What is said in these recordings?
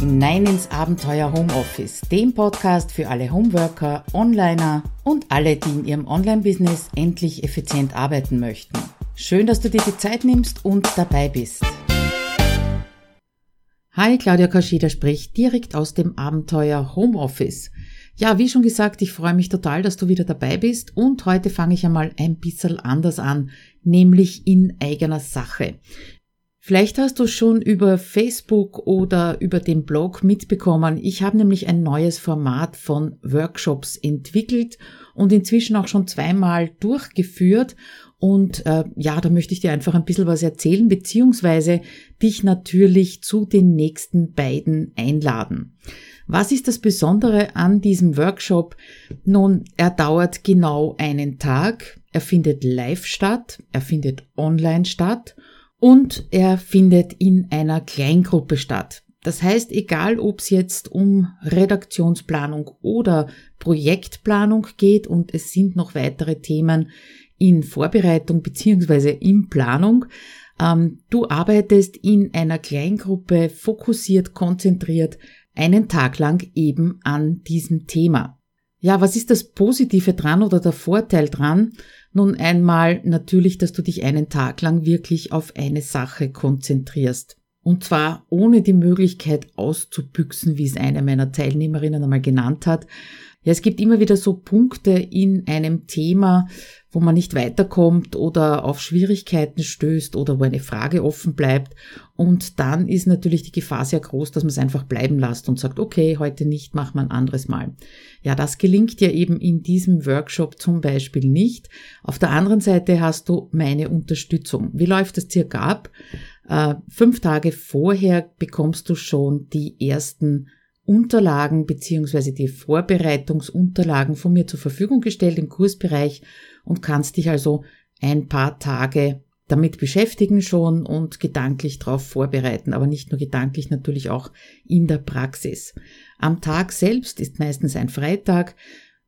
hinein ins Abenteuer Homeoffice, dem Podcast für alle Homeworker, Onliner und alle, die in ihrem Online-Business endlich effizient arbeiten möchten. Schön, dass du dir die Zeit nimmst und dabei bist. Hi, Claudia Kaschida spricht direkt aus dem Abenteuer Homeoffice. Ja, wie schon gesagt, ich freue mich total, dass du wieder dabei bist und heute fange ich einmal ein bisschen anders an, nämlich in eigener Sache. Vielleicht hast du schon über Facebook oder über den Blog mitbekommen. Ich habe nämlich ein neues Format von Workshops entwickelt und inzwischen auch schon zweimal durchgeführt. Und äh, ja, da möchte ich dir einfach ein bisschen was erzählen, beziehungsweise dich natürlich zu den nächsten beiden einladen. Was ist das Besondere an diesem Workshop? Nun, er dauert genau einen Tag. Er findet live statt, er findet online statt und er findet in einer Kleingruppe statt. Das heißt, egal ob es jetzt um Redaktionsplanung oder Projektplanung geht und es sind noch weitere Themen in Vorbereitung beziehungsweise in Planung, ähm, du arbeitest in einer Kleingruppe fokussiert, konzentriert einen Tag lang eben an diesem Thema. Ja, was ist das Positive dran oder der Vorteil dran? Nun einmal natürlich, dass du dich einen Tag lang wirklich auf eine Sache konzentrierst. Und zwar ohne die Möglichkeit auszubüchsen, wie es eine meiner Teilnehmerinnen einmal genannt hat. Ja, es gibt immer wieder so Punkte in einem Thema, wo man nicht weiterkommt oder auf Schwierigkeiten stößt oder wo eine Frage offen bleibt. Und dann ist natürlich die Gefahr sehr groß, dass man es einfach bleiben lässt und sagt, okay, heute nicht, machen wir ein anderes Mal. Ja, das gelingt ja eben in diesem Workshop zum Beispiel nicht. Auf der anderen Seite hast du meine Unterstützung. Wie läuft das circa ab? Äh, fünf Tage vorher bekommst du schon die ersten Unterlagen beziehungsweise die Vorbereitungsunterlagen von mir zur Verfügung gestellt im Kursbereich und kannst dich also ein paar Tage damit beschäftigen schon und gedanklich darauf vorbereiten, aber nicht nur gedanklich, natürlich auch in der Praxis. Am Tag selbst ist meistens ein Freitag,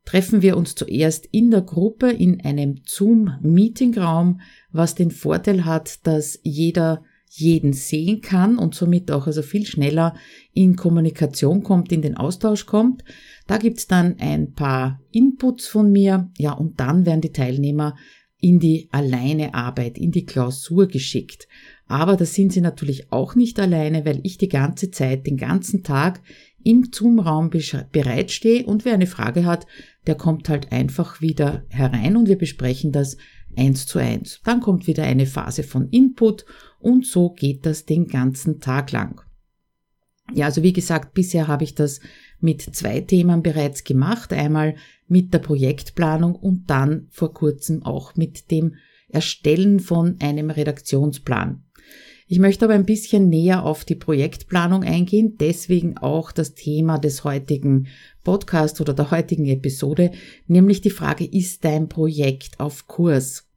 treffen wir uns zuerst in der Gruppe in einem Zoom-Meetingraum, was den Vorteil hat, dass jeder jeden sehen kann und somit auch also viel schneller in Kommunikation kommt, in den Austausch kommt. Da gibt's dann ein paar Inputs von mir, ja, und dann werden die Teilnehmer in die alleine Arbeit, in die Klausur geschickt. Aber da sind sie natürlich auch nicht alleine, weil ich die ganze Zeit, den ganzen Tag im Zoom-Raum bereitstehe und wer eine Frage hat, der kommt halt einfach wieder herein und wir besprechen das eins zu eins. Dann kommt wieder eine Phase von Input und so geht das den ganzen Tag lang. Ja, also wie gesagt, bisher habe ich das mit zwei Themen bereits gemacht. Einmal mit der Projektplanung und dann vor kurzem auch mit dem Erstellen von einem Redaktionsplan. Ich möchte aber ein bisschen näher auf die Projektplanung eingehen, deswegen auch das Thema des heutigen Podcast oder der heutigen Episode, nämlich die Frage, ist dein Projekt auf Kurs?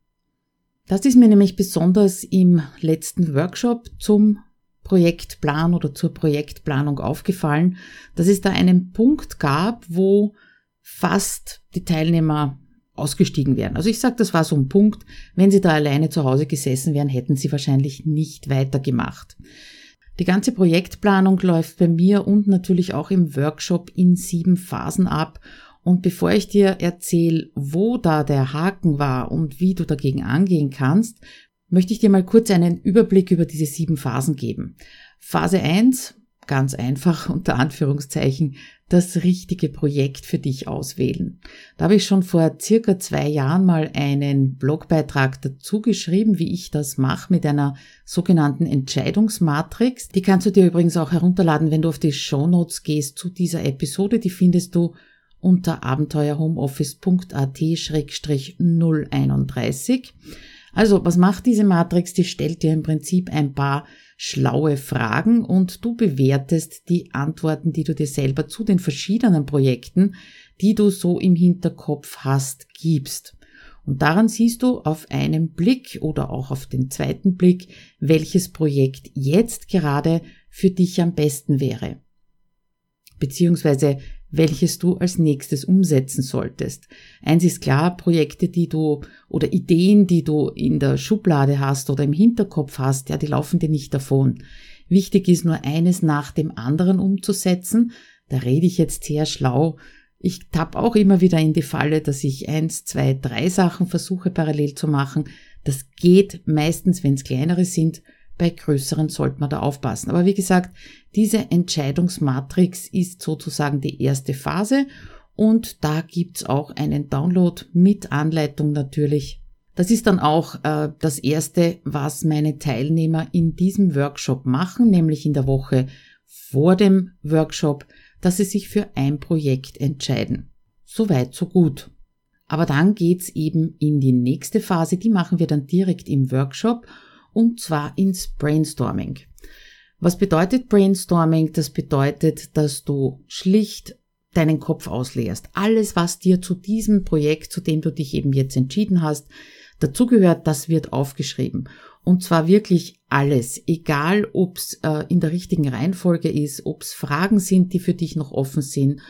Das ist mir nämlich besonders im letzten Workshop zum Projektplan oder zur Projektplanung aufgefallen, dass es da einen Punkt gab, wo fast die Teilnehmer ausgestiegen wären. Also ich sage, das war so ein Punkt, wenn sie da alleine zu Hause gesessen wären, hätten sie wahrscheinlich nicht weitergemacht. Die ganze Projektplanung läuft bei mir und natürlich auch im Workshop in sieben Phasen ab und bevor ich dir erzähle, wo da der Haken war und wie du dagegen angehen kannst, möchte ich dir mal kurz einen Überblick über diese sieben Phasen geben. Phase 1, ganz einfach unter Anführungszeichen, das richtige Projekt für dich auswählen. Da habe ich schon vor circa zwei Jahren mal einen Blogbeitrag dazu geschrieben, wie ich das mache mit einer sogenannten Entscheidungsmatrix. Die kannst du dir übrigens auch herunterladen, wenn du auf die Show Notes gehst zu dieser Episode. Die findest du unter abenteuerhomeoffice.at-031. Also, was macht diese Matrix? Die stellt dir im Prinzip ein paar schlaue Fragen und du bewertest die Antworten, die du dir selber zu den verschiedenen Projekten, die du so im Hinterkopf hast, gibst. Und daran siehst du auf einen Blick oder auch auf den zweiten Blick, welches Projekt jetzt gerade für dich am besten wäre. Beziehungsweise welches du als nächstes umsetzen solltest. Eins ist klar, Projekte, die du oder Ideen, die du in der Schublade hast oder im Hinterkopf hast, ja, die laufen dir nicht davon. wichtig ist, nur eines nach dem anderen umzusetzen. Da rede ich jetzt sehr schlau. Ich tapp auch immer wieder in die Falle, dass ich eins, zwei, drei Sachen versuche parallel zu machen. Das geht meistens, wenn es kleinere sind. Bei größeren sollte man da aufpassen. Aber wie gesagt, diese Entscheidungsmatrix ist sozusagen die erste Phase und da gibt's auch einen Download mit Anleitung natürlich. Das ist dann auch äh, das Erste, was meine Teilnehmer in diesem Workshop machen, nämlich in der Woche vor dem Workshop, dass sie sich für ein Projekt entscheiden. Soweit, so gut. Aber dann geht's eben in die nächste Phase, die machen wir dann direkt im Workshop und zwar ins Brainstorming. Was bedeutet Brainstorming? Das bedeutet, dass du schlicht deinen Kopf ausleerst. Alles, was dir zu diesem Projekt, zu dem du dich eben jetzt entschieden hast, dazugehört, das wird aufgeschrieben. Und zwar wirklich alles, egal ob es äh, in der richtigen Reihenfolge ist, ob es Fragen sind, die für dich noch offen sind,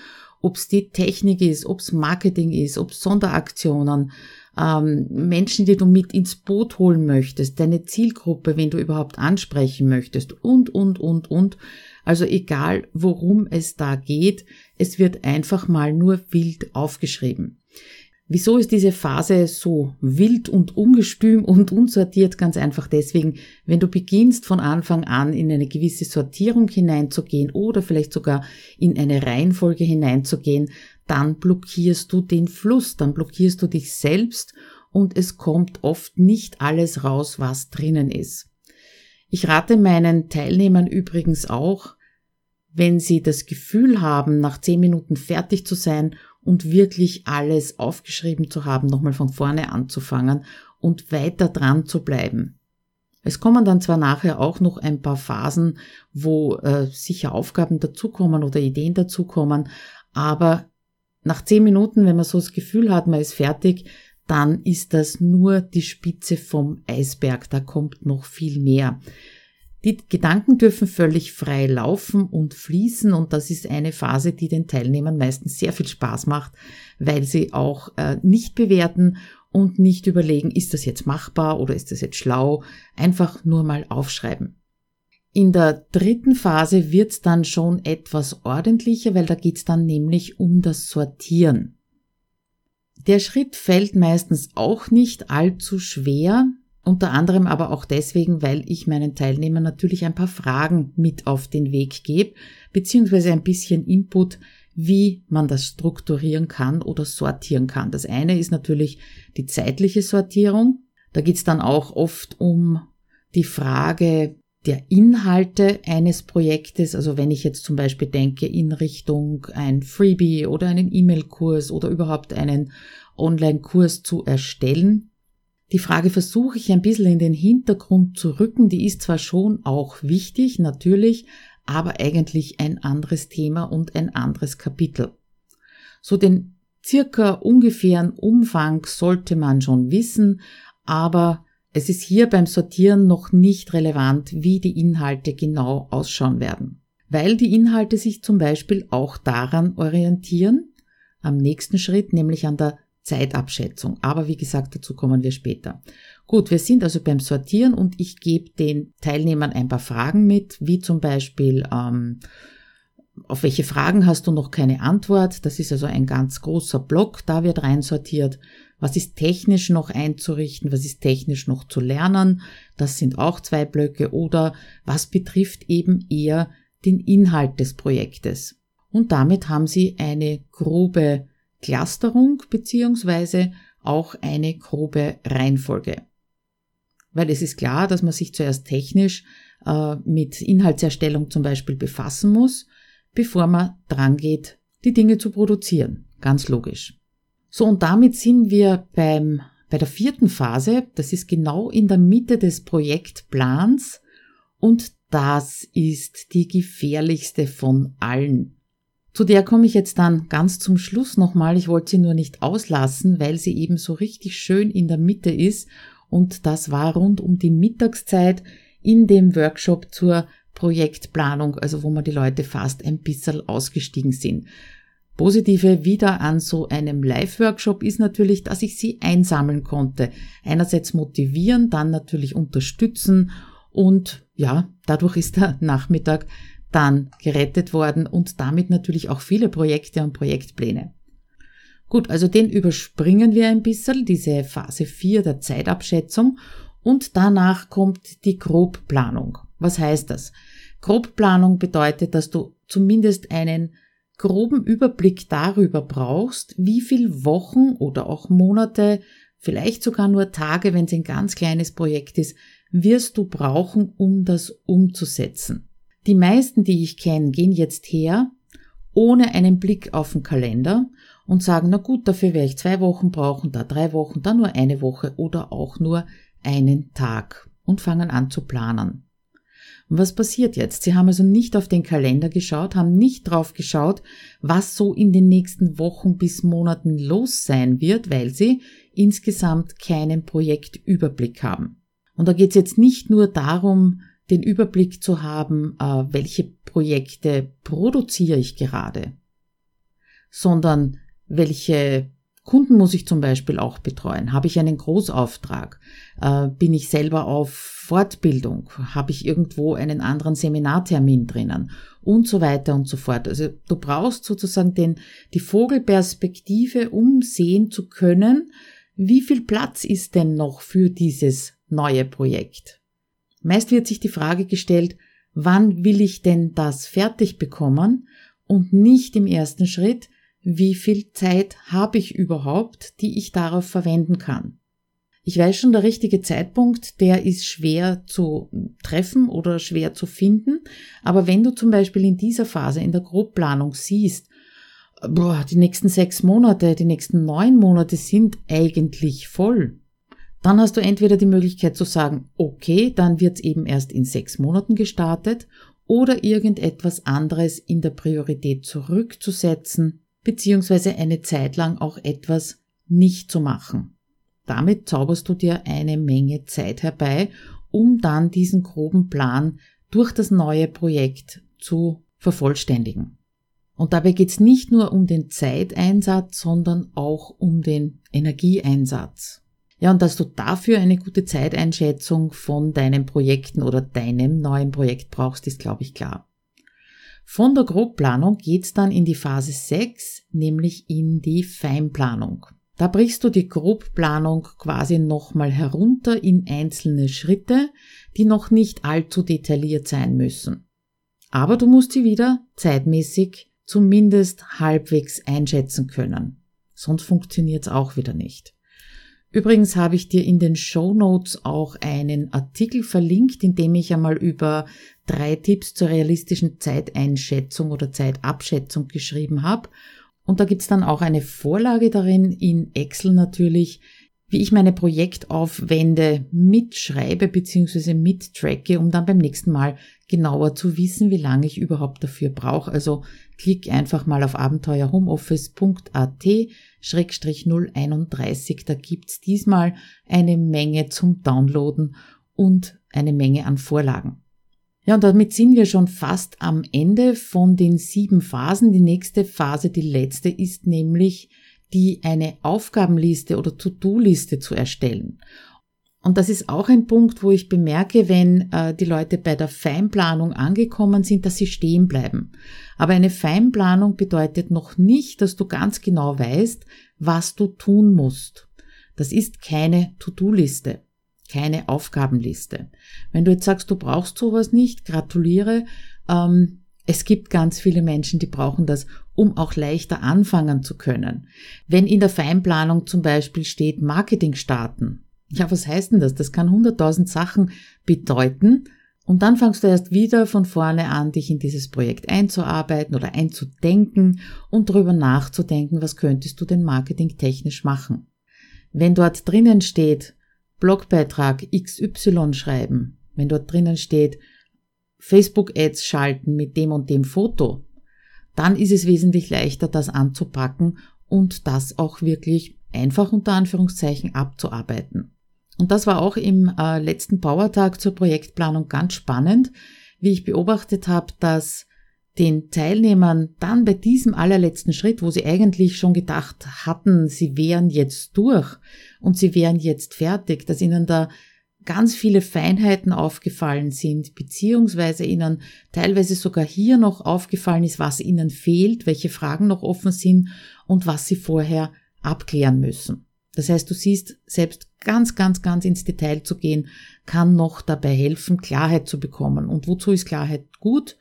ob es die Technik ist, ob es Marketing ist, ob es Sonderaktionen, ähm, Menschen, die du mit ins Boot holen möchtest, deine Zielgruppe, wenn du überhaupt ansprechen möchtest und, und, und, und. Also egal, worum es da geht, es wird einfach mal nur wild aufgeschrieben. Wieso ist diese Phase so wild und ungestüm und unsortiert? Ganz einfach deswegen, wenn du beginnst von Anfang an in eine gewisse Sortierung hineinzugehen oder vielleicht sogar in eine Reihenfolge hineinzugehen, dann blockierst du den Fluss, dann blockierst du dich selbst und es kommt oft nicht alles raus, was drinnen ist. Ich rate meinen Teilnehmern übrigens auch, wenn sie das Gefühl haben, nach zehn Minuten fertig zu sein und wirklich alles aufgeschrieben zu haben, nochmal von vorne anzufangen und weiter dran zu bleiben. Es kommen dann zwar nachher auch noch ein paar Phasen, wo äh, sicher Aufgaben dazukommen oder Ideen dazukommen, aber nach zehn Minuten, wenn man so das Gefühl hat, man ist fertig, dann ist das nur die Spitze vom Eisberg, da kommt noch viel mehr. Die Gedanken dürfen völlig frei laufen und fließen und das ist eine Phase, die den Teilnehmern meistens sehr viel Spaß macht, weil sie auch äh, nicht bewerten und nicht überlegen, ist das jetzt machbar oder ist das jetzt schlau, einfach nur mal aufschreiben. In der dritten Phase wird's dann schon etwas ordentlicher, weil da geht's dann nämlich um das Sortieren. Der Schritt fällt meistens auch nicht allzu schwer, unter anderem aber auch deswegen, weil ich meinen Teilnehmern natürlich ein paar Fragen mit auf den Weg gebe, beziehungsweise ein bisschen Input, wie man das strukturieren kann oder sortieren kann. Das eine ist natürlich die zeitliche Sortierung. Da geht's dann auch oft um die Frage der Inhalte eines Projektes. Also wenn ich jetzt zum Beispiel denke in Richtung ein Freebie oder einen E-Mail-Kurs oder überhaupt einen Online-Kurs zu erstellen, die Frage versuche ich ein bisschen in den Hintergrund zu rücken. Die ist zwar schon auch wichtig, natürlich, aber eigentlich ein anderes Thema und ein anderes Kapitel. So den circa ungefähren Umfang sollte man schon wissen, aber es ist hier beim Sortieren noch nicht relevant, wie die Inhalte genau ausschauen werden. Weil die Inhalte sich zum Beispiel auch daran orientieren, am nächsten Schritt, nämlich an der Zeitabschätzung. Aber wie gesagt, dazu kommen wir später. Gut, wir sind also beim Sortieren und ich gebe den Teilnehmern ein paar Fragen mit, wie zum Beispiel, ähm, auf welche Fragen hast du noch keine Antwort? Das ist also ein ganz großer Block, da wird reinsortiert. Was ist technisch noch einzurichten? Was ist technisch noch zu lernen? Das sind auch zwei Blöcke. Oder was betrifft eben eher den Inhalt des Projektes? Und damit haben Sie eine grobe Clusterung beziehungsweise auch eine grobe Reihenfolge. Weil es ist klar, dass man sich zuerst technisch äh, mit Inhaltserstellung zum Beispiel befassen muss, bevor man dran geht, die Dinge zu produzieren. Ganz logisch. So, und damit sind wir beim, bei der vierten Phase. Das ist genau in der Mitte des Projektplans und das ist die gefährlichste von allen. Zu der komme ich jetzt dann ganz zum Schluss nochmal. Ich wollte sie nur nicht auslassen, weil sie eben so richtig schön in der Mitte ist. Und das war rund um die Mittagszeit in dem Workshop zur Projektplanung, also wo man die Leute fast ein bisschen ausgestiegen sind. Positive wieder an so einem Live-Workshop ist natürlich, dass ich sie einsammeln konnte. Einerseits motivieren, dann natürlich unterstützen Und ja, dadurch ist der Nachmittag dann gerettet worden und damit natürlich auch viele Projekte und Projektpläne. Gut, also den überspringen wir ein bisschen, diese Phase 4 der Zeitabschätzung und danach kommt die Grobplanung. Was heißt das? Grobplanung bedeutet, dass du zumindest einen groben Überblick darüber brauchst, wie viel Wochen oder auch Monate, vielleicht sogar nur Tage, wenn es ein ganz kleines Projekt ist, wirst du brauchen, um das umzusetzen. Die meisten, die ich kenne, gehen jetzt her, ohne einen Blick auf den Kalender und sagen, na gut, dafür werde ich zwei Wochen brauchen, da drei Wochen, da nur eine Woche oder auch nur einen Tag und fangen an zu planen. Was passiert jetzt? Sie haben also nicht auf den Kalender geschaut, haben nicht drauf geschaut, was so in den nächsten Wochen bis Monaten los sein wird, weil sie insgesamt keinen Projektüberblick haben. Und da geht es jetzt nicht nur darum, den Überblick zu haben, äh, welche Projekte produziere ich gerade, sondern welche Kunden muss ich zum Beispiel auch betreuen. Habe ich einen Großauftrag? Äh, bin ich selber auf Fortbildung? Habe ich irgendwo einen anderen Seminartermin drinnen? Und so weiter und so fort. Also du brauchst sozusagen den, die Vogelperspektive, um sehen zu können, wie viel Platz ist denn noch für dieses neue Projekt. Meist wird sich die Frage gestellt, wann will ich denn das fertig bekommen und nicht im ersten Schritt, wie viel Zeit habe ich überhaupt, die ich darauf verwenden kann. Ich weiß schon, der richtige Zeitpunkt, der ist schwer zu treffen oder schwer zu finden. Aber wenn du zum Beispiel in dieser Phase, in der Grobplanung siehst, boah, die nächsten sechs Monate, die nächsten neun Monate sind eigentlich voll, dann hast du entweder die Möglichkeit zu sagen, okay, dann wird's eben erst in sechs Monaten gestartet oder irgendetwas anderes in der Priorität zurückzusetzen beziehungsweise eine Zeit lang auch etwas nicht zu machen. Damit zauberst du dir eine Menge Zeit herbei, um dann diesen groben Plan durch das neue Projekt zu vervollständigen. Und dabei geht es nicht nur um den Zeiteinsatz, sondern auch um den Energieeinsatz. Ja, und dass du dafür eine gute Zeiteinschätzung von deinen Projekten oder deinem neuen Projekt brauchst, ist, glaube ich, klar. Von der Grobplanung geht's dann in die Phase 6, nämlich in die Feinplanung. Da brichst du die Grobplanung quasi nochmal herunter in einzelne Schritte, die noch nicht allzu detailliert sein müssen. Aber du musst sie wieder zeitmäßig zumindest halbwegs einschätzen können. Sonst funktioniert's auch wieder nicht. Übrigens habe ich dir in den Show Notes auch einen Artikel verlinkt, in dem ich einmal über drei Tipps zur realistischen Zeiteinschätzung oder Zeitabschätzung geschrieben habe. Und da gibt's dann auch eine Vorlage darin, in Excel natürlich, wie ich meine Projektaufwände mitschreibe bzw. mittracke, um dann beim nächsten Mal genauer zu wissen, wie lange ich überhaupt dafür brauche. Also klick einfach mal auf abenteuerhomeoffice.at 031. Da gibt's diesmal eine Menge zum Downloaden und eine Menge an Vorlagen. Ja, und damit sind wir schon fast am Ende von den sieben Phasen. Die nächste Phase, die letzte, ist nämlich die eine Aufgabenliste oder To-Do-Liste zu erstellen. Und das ist auch ein Punkt, wo ich bemerke, wenn äh, die Leute bei der Feinplanung angekommen sind, dass sie stehen bleiben. Aber eine Feinplanung bedeutet noch nicht, dass du ganz genau weißt, was du tun musst. Das ist keine To-Do-Liste keine Aufgabenliste. Wenn du jetzt sagst, du brauchst sowas nicht, gratuliere. Ähm, es gibt ganz viele Menschen, die brauchen das, um auch leichter anfangen zu können. Wenn in der Feinplanung zum Beispiel steht Marketing starten, ja, was heißt denn das? Das kann hunderttausend Sachen bedeuten. Und dann fangst du erst wieder von vorne an, dich in dieses Projekt einzuarbeiten oder einzudenken und darüber nachzudenken, was könntest du denn marketingtechnisch machen. Wenn dort drinnen steht, Blogbeitrag XY schreiben, wenn dort drinnen steht, Facebook-Ads schalten mit dem und dem Foto, dann ist es wesentlich leichter, das anzupacken und das auch wirklich einfach unter Anführungszeichen abzuarbeiten. Und das war auch im äh, letzten Powertag zur Projektplanung ganz spannend, wie ich beobachtet habe, dass den Teilnehmern dann bei diesem allerletzten Schritt, wo sie eigentlich schon gedacht hatten, sie wären jetzt durch und sie wären jetzt fertig, dass ihnen da ganz viele Feinheiten aufgefallen sind, beziehungsweise ihnen teilweise sogar hier noch aufgefallen ist, was ihnen fehlt, welche Fragen noch offen sind und was sie vorher abklären müssen. Das heißt, du siehst, selbst ganz, ganz, ganz ins Detail zu gehen, kann noch dabei helfen, Klarheit zu bekommen. Und wozu ist Klarheit gut?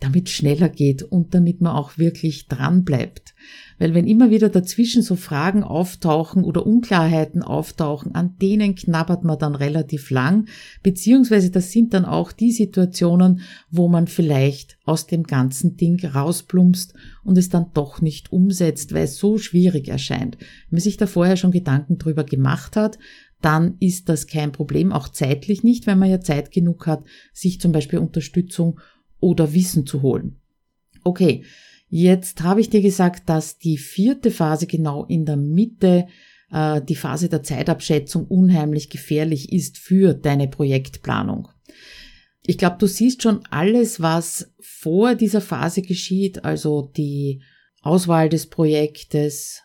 Damit schneller geht und damit man auch wirklich dran bleibt. Weil wenn immer wieder dazwischen so Fragen auftauchen oder Unklarheiten auftauchen, an denen knabbert man dann relativ lang, beziehungsweise das sind dann auch die Situationen, wo man vielleicht aus dem ganzen Ding rausplumpst und es dann doch nicht umsetzt, weil es so schwierig erscheint. Wenn man sich da vorher schon Gedanken drüber gemacht hat, dann ist das kein Problem, auch zeitlich nicht, wenn man ja Zeit genug hat, sich zum Beispiel Unterstützung oder Wissen zu holen. Okay, jetzt habe ich dir gesagt, dass die vierte Phase genau in der Mitte, äh, die Phase der Zeitabschätzung, unheimlich gefährlich ist für deine Projektplanung. Ich glaube, du siehst schon alles, was vor dieser Phase geschieht, also die Auswahl des Projektes,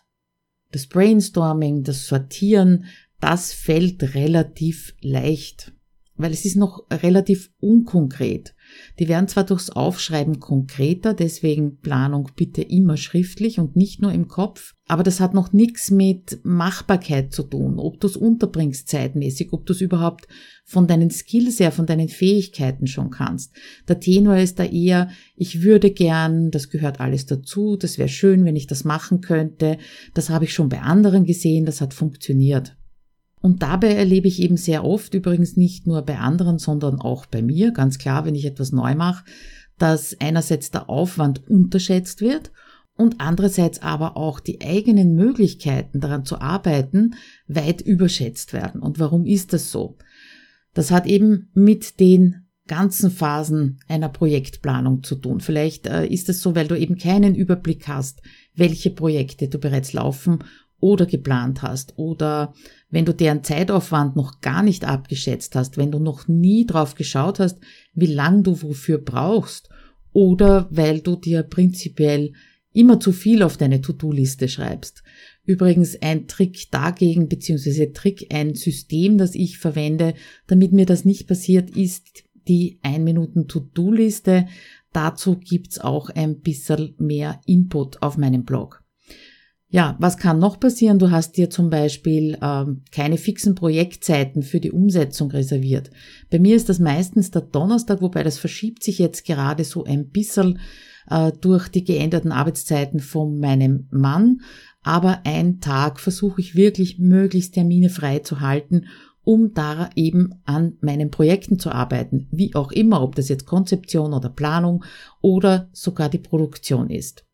das Brainstorming, das Sortieren, das fällt relativ leicht, weil es ist noch relativ unkonkret. Die werden zwar durchs Aufschreiben konkreter, deswegen Planung bitte immer schriftlich und nicht nur im Kopf, aber das hat noch nichts mit Machbarkeit zu tun, ob du es unterbringst zeitmäßig, ob du es überhaupt von deinen Skills her, von deinen Fähigkeiten schon kannst. Der Tenor ist da eher, ich würde gern, das gehört alles dazu, das wäre schön, wenn ich das machen könnte, das habe ich schon bei anderen gesehen, das hat funktioniert. Und dabei erlebe ich eben sehr oft, übrigens nicht nur bei anderen, sondern auch bei mir, ganz klar, wenn ich etwas neu mache, dass einerseits der Aufwand unterschätzt wird und andererseits aber auch die eigenen Möglichkeiten daran zu arbeiten weit überschätzt werden. Und warum ist das so? Das hat eben mit den ganzen Phasen einer Projektplanung zu tun. Vielleicht äh, ist es so, weil du eben keinen Überblick hast, welche Projekte du bereits laufen oder geplant hast oder wenn du deren Zeitaufwand noch gar nicht abgeschätzt hast, wenn du noch nie drauf geschaut hast, wie lang du wofür brauchst oder weil du dir prinzipiell immer zu viel auf deine To-Do-Liste schreibst. Übrigens ein Trick dagegen, beziehungsweise Trick, ein System, das ich verwende, damit mir das nicht passiert, ist die 1 Minuten To-Do-Liste. Dazu gibt's auch ein bisschen mehr Input auf meinem Blog. Ja, was kann noch passieren? Du hast dir zum Beispiel ähm, keine fixen Projektzeiten für die Umsetzung reserviert. Bei mir ist das meistens der Donnerstag, wobei das verschiebt sich jetzt gerade so ein bisschen äh, durch die geänderten Arbeitszeiten von meinem Mann. Aber ein Tag versuche ich wirklich möglichst Termine frei zu halten, um da eben an meinen Projekten zu arbeiten. Wie auch immer, ob das jetzt Konzeption oder Planung oder sogar die Produktion ist.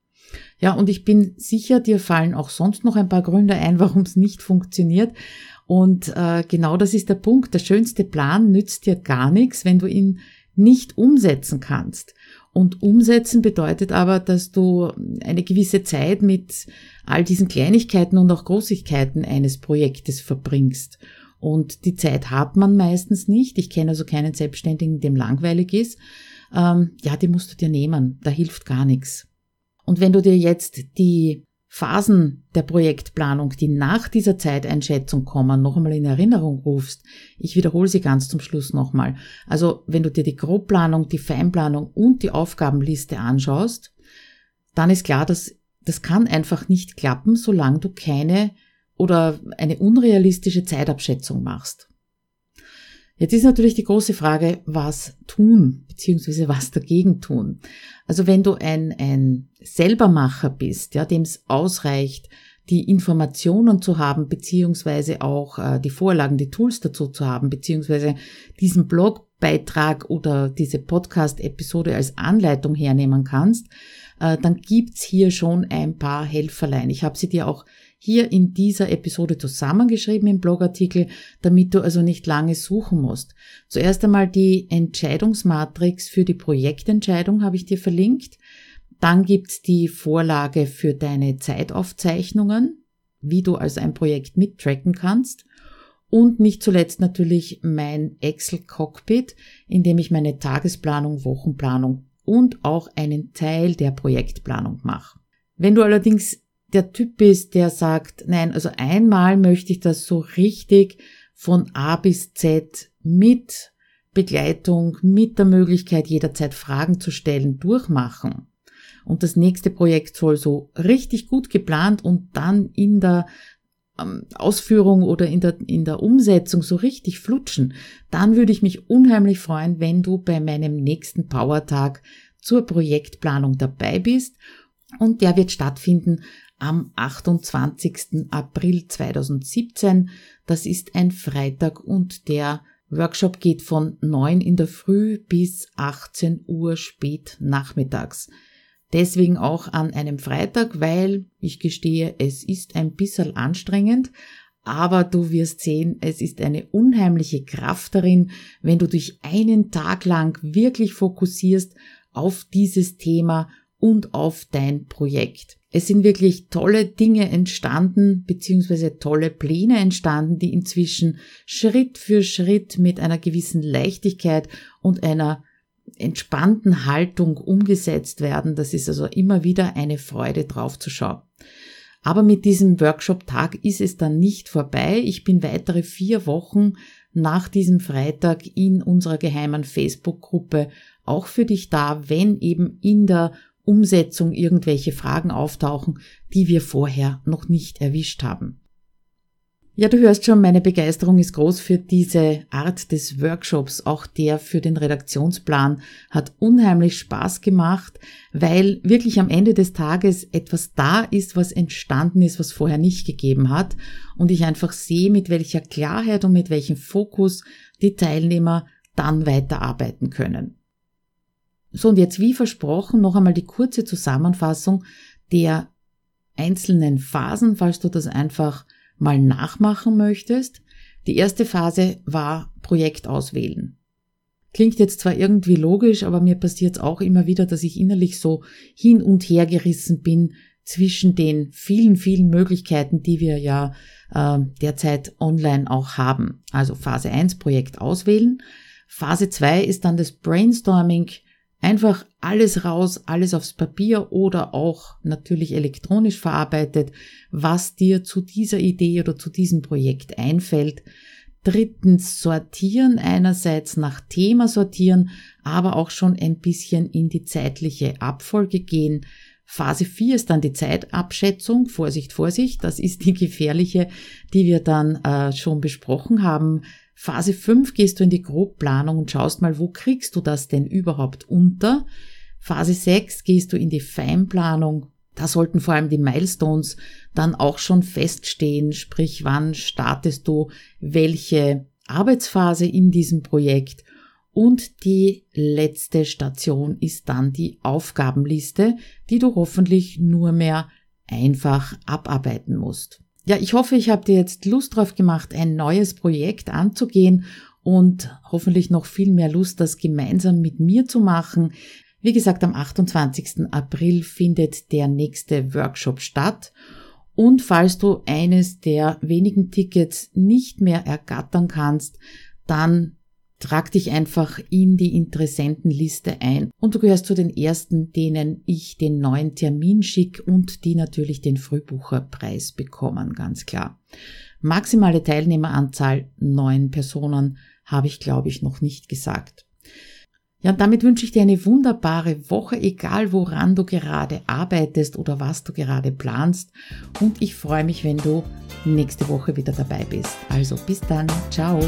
Ja, und ich bin sicher, dir fallen auch sonst noch ein paar Gründe ein, warum es nicht funktioniert. Und äh, genau das ist der Punkt. Der schönste Plan nützt dir gar nichts, wenn du ihn nicht umsetzen kannst. Und umsetzen bedeutet aber, dass du eine gewisse Zeit mit all diesen Kleinigkeiten und auch Großigkeiten eines Projektes verbringst. Und die Zeit hat man meistens nicht. Ich kenne also keinen Selbstständigen, dem langweilig ist. Ähm, ja, die musst du dir nehmen. Da hilft gar nichts. Und wenn du dir jetzt die Phasen der Projektplanung, die nach dieser Zeiteinschätzung kommen, noch einmal in Erinnerung rufst. Ich wiederhole sie ganz zum Schluss nochmal. Also wenn du dir die Grobplanung, die Feinplanung und die Aufgabenliste anschaust, dann ist klar, dass das kann einfach nicht klappen, solange du keine oder eine unrealistische Zeitabschätzung machst. Jetzt ist natürlich die große Frage, was tun, beziehungsweise was dagegen tun. Also wenn du ein, ein Selbermacher bist, ja, dem es ausreicht, die Informationen zu haben, beziehungsweise auch äh, die Vorlagen, die Tools dazu zu haben, beziehungsweise diesen Blogbeitrag oder diese Podcast-Episode als Anleitung hernehmen kannst, äh, dann gibt's hier schon ein paar Helferlein. Ich habe sie dir auch hier in dieser Episode zusammengeschrieben im Blogartikel, damit du also nicht lange suchen musst. Zuerst einmal die Entscheidungsmatrix für die Projektentscheidung habe ich dir verlinkt. Dann gibt's die Vorlage für deine Zeitaufzeichnungen, wie du also ein Projekt mittracken kannst. Und nicht zuletzt natürlich mein Excel Cockpit, in dem ich meine Tagesplanung, Wochenplanung und auch einen Teil der Projektplanung mache. Wenn du allerdings der Typ bist, der sagt, nein, also einmal möchte ich das so richtig von A bis Z mit Begleitung, mit der Möglichkeit jederzeit Fragen zu stellen, durchmachen. Und das nächste Projekt soll so richtig gut geplant und dann in der ähm, Ausführung oder in der, in der Umsetzung so richtig flutschen, dann würde ich mich unheimlich freuen, wenn du bei meinem nächsten Powertag zur Projektplanung dabei bist. Und der wird stattfinden am 28. April 2017. Das ist ein Freitag und der Workshop geht von 9 in der Früh bis 18 Uhr spät nachmittags. Deswegen auch an einem Freitag, weil ich gestehe, es ist ein bisschen anstrengend, aber du wirst sehen, es ist eine unheimliche Kraft darin, wenn du dich einen Tag lang wirklich fokussierst auf dieses Thema und auf dein Projekt. Es sind wirklich tolle Dinge entstanden, beziehungsweise tolle Pläne entstanden, die inzwischen Schritt für Schritt mit einer gewissen Leichtigkeit und einer entspannten Haltung umgesetzt werden. Das ist also immer wieder eine Freude drauf zu schauen. Aber mit diesem Workshop-Tag ist es dann nicht vorbei. Ich bin weitere vier Wochen nach diesem Freitag in unserer geheimen Facebook-Gruppe auch für dich da, wenn eben in der Umsetzung irgendwelche Fragen auftauchen, die wir vorher noch nicht erwischt haben. Ja, du hörst schon, meine Begeisterung ist groß für diese Art des Workshops. Auch der für den Redaktionsplan hat unheimlich Spaß gemacht, weil wirklich am Ende des Tages etwas da ist, was entstanden ist, was vorher nicht gegeben hat. Und ich einfach sehe, mit welcher Klarheit und mit welchem Fokus die Teilnehmer dann weiterarbeiten können. So, und jetzt wie versprochen noch einmal die kurze Zusammenfassung der einzelnen Phasen, falls du das einfach mal nachmachen möchtest. Die erste Phase war Projekt auswählen. Klingt jetzt zwar irgendwie logisch, aber mir passiert es auch immer wieder, dass ich innerlich so hin und her gerissen bin zwischen den vielen, vielen Möglichkeiten, die wir ja äh, derzeit online auch haben. Also Phase 1 Projekt auswählen. Phase 2 ist dann das Brainstorming Einfach alles raus, alles aufs Papier oder auch natürlich elektronisch verarbeitet, was dir zu dieser Idee oder zu diesem Projekt einfällt. Drittens sortieren, einerseits nach Thema sortieren, aber auch schon ein bisschen in die zeitliche Abfolge gehen. Phase 4 ist dann die Zeitabschätzung. Vorsicht, Vorsicht, das ist die gefährliche, die wir dann äh, schon besprochen haben. Phase 5 gehst du in die Grobplanung und schaust mal, wo kriegst du das denn überhaupt unter. Phase 6 gehst du in die Feinplanung. Da sollten vor allem die Milestones dann auch schon feststehen, sprich wann startest du welche Arbeitsphase in diesem Projekt. Und die letzte Station ist dann die Aufgabenliste, die du hoffentlich nur mehr einfach abarbeiten musst. Ja, ich hoffe, ich habe dir jetzt Lust drauf gemacht, ein neues Projekt anzugehen und hoffentlich noch viel mehr Lust, das gemeinsam mit mir zu machen. Wie gesagt, am 28. April findet der nächste Workshop statt. Und falls du eines der wenigen Tickets nicht mehr ergattern kannst, dann Trag dich einfach in die Interessentenliste ein und du gehörst zu den ersten, denen ich den neuen Termin schicke und die natürlich den Frühbucherpreis bekommen, ganz klar. Maximale Teilnehmeranzahl neun Personen habe ich, glaube ich, noch nicht gesagt. Ja, und damit wünsche ich dir eine wunderbare Woche, egal woran du gerade arbeitest oder was du gerade planst. Und ich freue mich, wenn du nächste Woche wieder dabei bist. Also bis dann, ciao.